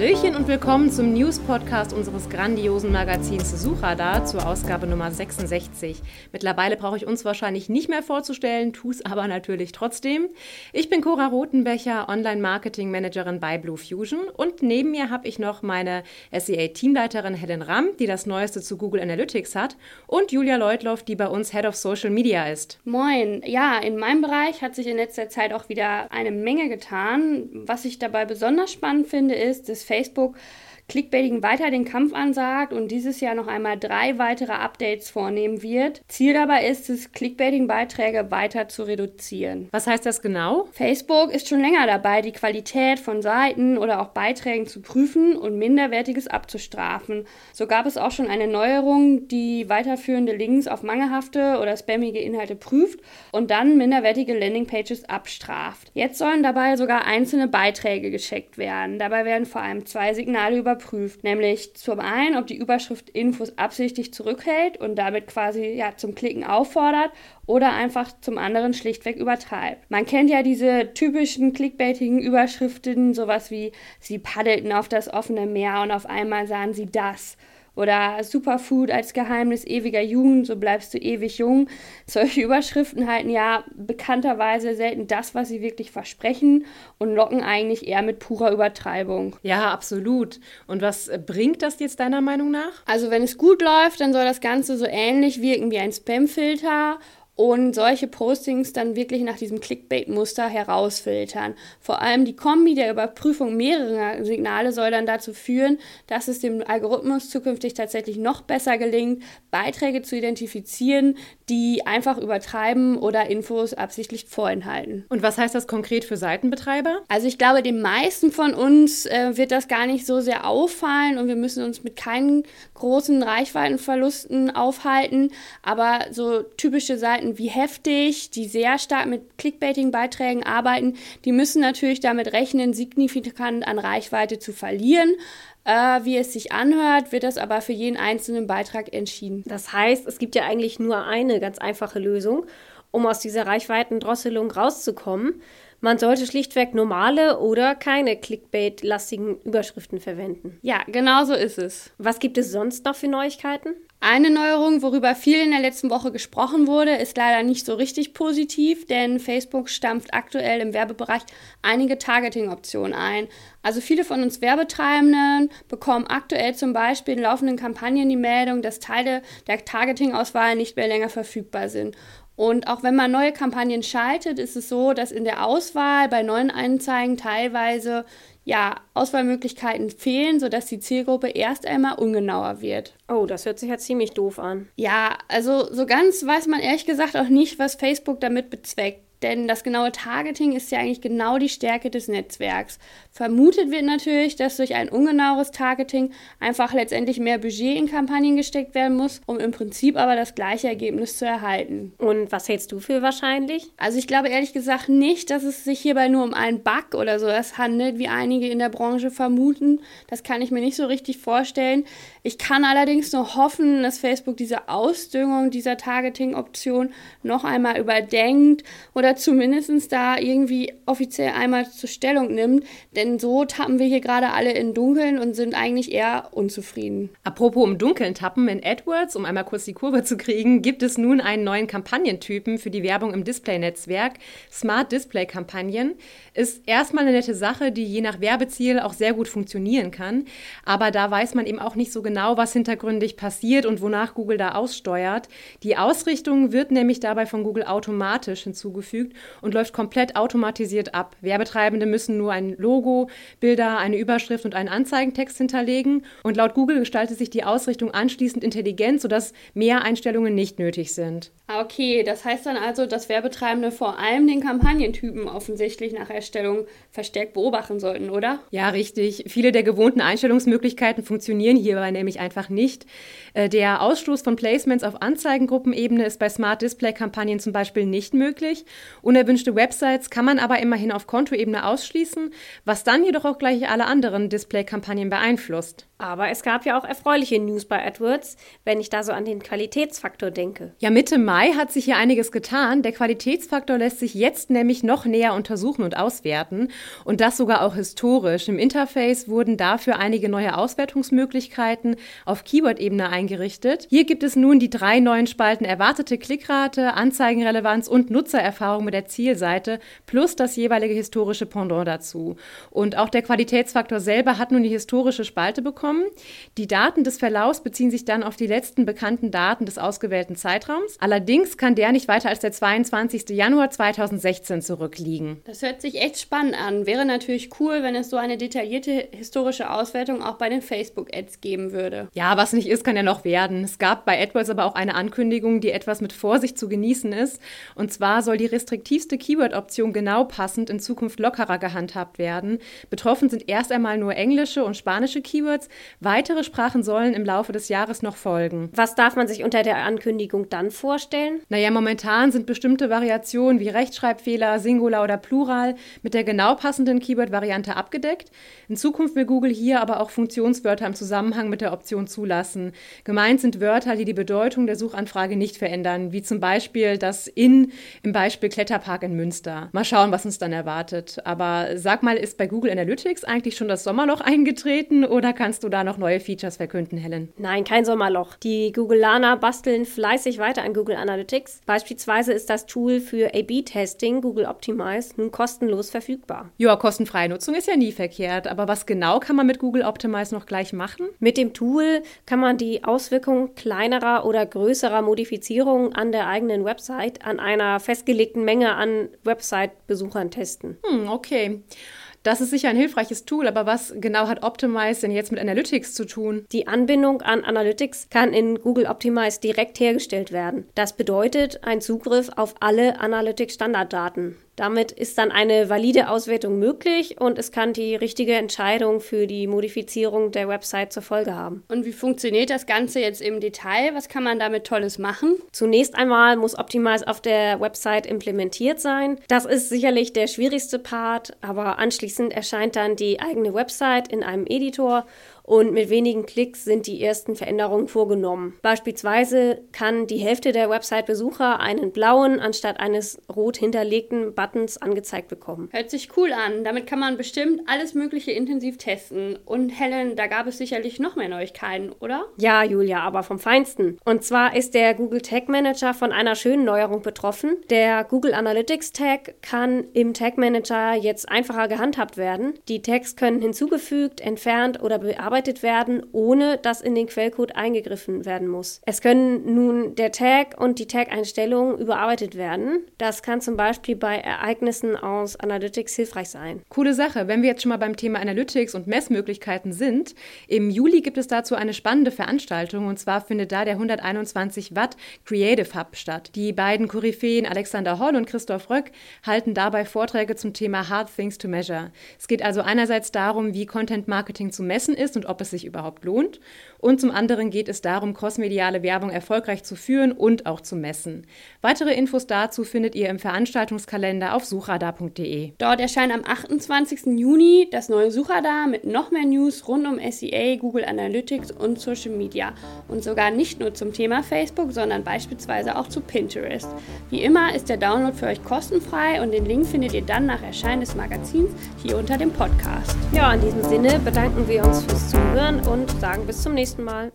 Hallöchen und willkommen zum News-Podcast unseres grandiosen Magazins Suchradar zur Ausgabe Nummer 66. Mittlerweile brauche ich uns wahrscheinlich nicht mehr vorzustellen, tue es aber natürlich trotzdem. Ich bin Cora Rotenbecher, Online-Marketing-Managerin bei Blue Fusion und neben mir habe ich noch meine SEA-Teamleiterin Helen Ramm, die das Neueste zu Google Analytics hat und Julia Leutloff, die bei uns Head of Social Media ist. Moin. Ja, in meinem Bereich hat sich in letzter Zeit auch wieder eine Menge getan. Was ich dabei besonders spannend finde, ist, dass Facebook Clickbaiting weiter den Kampf ansagt und dieses Jahr noch einmal drei weitere Updates vornehmen wird. Ziel dabei ist es, Clickbaiting-Beiträge weiter zu reduzieren. Was heißt das genau? Facebook ist schon länger dabei, die Qualität von Seiten oder auch Beiträgen zu prüfen und Minderwertiges abzustrafen. So gab es auch schon eine Neuerung, die weiterführende Links auf mangelhafte oder spammige Inhalte prüft und dann minderwertige Landingpages abstraft. Jetzt sollen dabei sogar einzelne Beiträge gescheckt werden. Dabei werden vor allem zwei Signale überprüft überprüft. Nämlich zum einen, ob die Überschrift Infos absichtlich zurückhält und damit quasi ja, zum Klicken auffordert oder einfach zum anderen schlichtweg übertreibt. Man kennt ja diese typischen clickbaitigen Überschriften, sowas wie sie paddelten auf das offene Meer und auf einmal sahen sie das oder Superfood als Geheimnis ewiger Jugend, so bleibst du ewig jung. Solche Überschriften halten ja bekannterweise selten das, was sie wirklich versprechen und locken eigentlich eher mit purer Übertreibung. Ja, absolut. Und was bringt das jetzt deiner Meinung nach? Also wenn es gut läuft, dann soll das Ganze so ähnlich wirken wie ein Spamfilter und solche Postings dann wirklich nach diesem Clickbait-Muster herausfiltern. Vor allem die Kombi der Überprüfung mehrerer Signale soll dann dazu führen, dass es dem Algorithmus zukünftig tatsächlich noch besser gelingt, Beiträge zu identifizieren, die einfach übertreiben oder Infos absichtlich vorenthalten. Und was heißt das konkret für Seitenbetreiber? Also ich glaube, den meisten von uns äh, wird das gar nicht so sehr auffallen und wir müssen uns mit keinen großen Reichweitenverlusten aufhalten. Aber so typische Seiten wie heftig, die sehr stark mit Clickbaiting-Beiträgen arbeiten, die müssen natürlich damit rechnen, signifikant an Reichweite zu verlieren. Äh, wie es sich anhört, wird das aber für jeden einzelnen Beitrag entschieden. Das heißt, es gibt ja eigentlich nur eine ganz einfache Lösung, um aus dieser Reichweitendrosselung rauszukommen. Man sollte schlichtweg normale oder keine Clickbait-lastigen Überschriften verwenden. Ja, genau so ist es. Was gibt es sonst noch für Neuigkeiten? Eine Neuerung, worüber viel in der letzten Woche gesprochen wurde, ist leider nicht so richtig positiv, denn Facebook stampft aktuell im Werbebereich einige Targeting-Optionen ein. Also viele von uns Werbetreibenden bekommen aktuell zum Beispiel in laufenden Kampagnen die Meldung, dass Teile der Targeting-Auswahl nicht mehr länger verfügbar sind. Und auch wenn man neue Kampagnen schaltet, ist es so, dass in der Auswahl bei neuen Anzeigen teilweise ja, Auswahlmöglichkeiten fehlen, sodass die Zielgruppe erst einmal ungenauer wird. Oh, das hört sich ja ziemlich doof an. Ja, also so ganz weiß man ehrlich gesagt auch nicht, was Facebook damit bezweckt. Denn das genaue Targeting ist ja eigentlich genau die Stärke des Netzwerks. Vermutet wird natürlich, dass durch ein ungenaues Targeting einfach letztendlich mehr Budget in Kampagnen gesteckt werden muss, um im Prinzip aber das gleiche Ergebnis zu erhalten. Und was hältst du für wahrscheinlich? Also ich glaube ehrlich gesagt nicht, dass es sich hierbei nur um einen Bug oder sowas handelt, wie einige in der Branche vermuten. Das kann ich mir nicht so richtig vorstellen. Ich kann allerdings nur hoffen, dass Facebook diese Ausdüngung dieser Targeting-Option noch einmal überdenkt oder oder zumindest da irgendwie offiziell einmal zur Stellung nimmt. Denn so tappen wir hier gerade alle in Dunkeln und sind eigentlich eher unzufrieden. Apropos im Dunkeln tappen, in AdWords, um einmal kurz die Kurve zu kriegen, gibt es nun einen neuen Kampagnentypen für die Werbung im Display-Netzwerk. Smart Display-Kampagnen ist erstmal eine nette Sache, die je nach Werbeziel auch sehr gut funktionieren kann. Aber da weiß man eben auch nicht so genau, was hintergründig passiert und wonach Google da aussteuert. Die Ausrichtung wird nämlich dabei von Google automatisch hinzugefügt eingefügt und läuft komplett automatisiert ab. Werbetreibende müssen nur ein Logo, Bilder, eine Überschrift und einen Anzeigentext hinterlegen. Und laut Google gestaltet sich die Ausrichtung anschließend intelligent, sodass mehr Einstellungen nicht nötig sind. Ah, okay, das heißt dann also, dass Werbetreibende vor allem den Kampagnentypen offensichtlich nach Erstellung verstärkt beobachten sollten, oder? Ja, richtig. Viele der gewohnten Einstellungsmöglichkeiten funktionieren hierbei nämlich einfach nicht. Äh, der Ausstoß von Placements auf Anzeigengruppenebene ist bei Smart Display Kampagnen zum Beispiel nicht möglich Unerwünschte Websites kann man aber immerhin auf Kontoebene ausschließen, was dann jedoch auch gleich alle anderen Display-Kampagnen beeinflusst. Aber es gab ja auch erfreuliche News bei AdWords, wenn ich da so an den Qualitätsfaktor denke. Ja, Mitte Mai hat sich hier einiges getan. Der Qualitätsfaktor lässt sich jetzt nämlich noch näher untersuchen und auswerten. Und das sogar auch historisch. Im Interface wurden dafür einige neue Auswertungsmöglichkeiten auf Keyword-Ebene eingerichtet. Hier gibt es nun die drei neuen Spalten erwartete Klickrate, Anzeigenrelevanz und Nutzererfahrung mit der Zielseite plus das jeweilige historische Pendant dazu. Und auch der Qualitätsfaktor selber hat nun die historische Spalte bekommen. Die Daten des Verlaufs beziehen sich dann auf die letzten bekannten Daten des ausgewählten Zeitraums. Allerdings kann der nicht weiter als der 22. Januar 2016 zurückliegen. Das hört sich echt spannend an. Wäre natürlich cool, wenn es so eine detaillierte historische Auswertung auch bei den Facebook-Ads geben würde. Ja, was nicht ist, kann ja noch werden. Es gab bei AdWords aber auch eine Ankündigung, die etwas mit Vorsicht zu genießen ist. Und zwar soll die restriktivste Keyword-Option genau passend in Zukunft lockerer gehandhabt werden. Betroffen sind erst einmal nur englische und spanische Keywords, Weitere Sprachen sollen im Laufe des Jahres noch folgen. Was darf man sich unter der Ankündigung dann vorstellen? Naja, momentan sind bestimmte Variationen wie Rechtschreibfehler, Singular oder Plural mit der genau passenden Keyword-Variante abgedeckt. In Zukunft will Google hier aber auch Funktionswörter im Zusammenhang mit der Option zulassen. Gemeint sind Wörter, die die Bedeutung der Suchanfrage nicht verändern, wie zum Beispiel das in im Beispiel Kletterpark in Münster. Mal schauen, was uns dann erwartet. Aber sag mal, ist bei Google Analytics eigentlich schon das Sommerloch eingetreten oder kannst du da noch neue Features verkünden, Helen? Nein, kein Sommerloch. Die Googleaner basteln fleißig weiter an Google Analytics. Beispielsweise ist das Tool für A-B-Testing, Google Optimize, nun kostenlos verfügbar. Ja, kostenfreie Nutzung ist ja nie verkehrt. Aber was genau kann man mit Google Optimize noch gleich machen? Mit dem Tool kann man die Auswirkungen kleinerer oder größerer Modifizierungen an der eigenen Website an einer festgelegten Menge an Website-Besuchern testen. Hm, okay. Das ist sicher ein hilfreiches Tool, aber was genau hat Optimize denn jetzt mit Analytics zu tun? Die Anbindung an Analytics kann in Google Optimize direkt hergestellt werden. Das bedeutet ein Zugriff auf alle Analytics-Standarddaten. Damit ist dann eine valide Auswertung möglich und es kann die richtige Entscheidung für die Modifizierung der Website zur Folge haben. Und wie funktioniert das Ganze jetzt im Detail? Was kann man damit Tolles machen? Zunächst einmal muss Optimize auf der Website implementiert sein. Das ist sicherlich der schwierigste Part, aber anschließend erscheint dann die eigene Website in einem Editor und mit wenigen Klicks sind die ersten Veränderungen vorgenommen. Beispielsweise kann die Hälfte der Website-Besucher einen blauen anstatt eines rot hinterlegten Buttons angezeigt bekommen. Hört sich cool an. Damit kann man bestimmt alles Mögliche intensiv testen. Und Helen, da gab es sicherlich noch mehr Neuigkeiten, oder? Ja, Julia, aber vom Feinsten. Und zwar ist der Google Tag Manager von einer schönen Neuerung betroffen. Der Google Analytics Tag kann im Tag Manager jetzt einfacher gehandhabt werden. Die Tags können hinzugefügt, entfernt oder bearbeitet bearbeitet werden, ohne dass in den Quellcode eingegriffen werden muss. Es können nun der Tag und die Tag-Einstellungen überarbeitet werden. Das kann zum Beispiel bei Ereignissen aus Analytics hilfreich sein. Coole Sache. Wenn wir jetzt schon mal beim Thema Analytics und Messmöglichkeiten sind, im Juli gibt es dazu eine spannende Veranstaltung und zwar findet da der 121 Watt Creative Hub statt. Die beiden Koryphäen Alexander Holl und Christoph Röck halten dabei Vorträge zum Thema Hard Things to Measure. Es geht also einerseits darum, wie Content Marketing zu messen ist und ob es sich überhaupt lohnt. Und zum anderen geht es darum, crossmediale Werbung erfolgreich zu führen und auch zu messen. Weitere Infos dazu findet ihr im Veranstaltungskalender auf suchradar.de. Dort erscheint am 28. Juni das neue Suchradar mit noch mehr News rund um SEA, Google Analytics und Social Media. Und sogar nicht nur zum Thema Facebook, sondern beispielsweise auch zu Pinterest. Wie immer ist der Download für euch kostenfrei und den Link findet ihr dann nach Erscheinen des Magazins hier unter dem Podcast. Ja, in diesem Sinne bedanken wir uns fürs Zuhören und sagen bis zum nächsten Mal.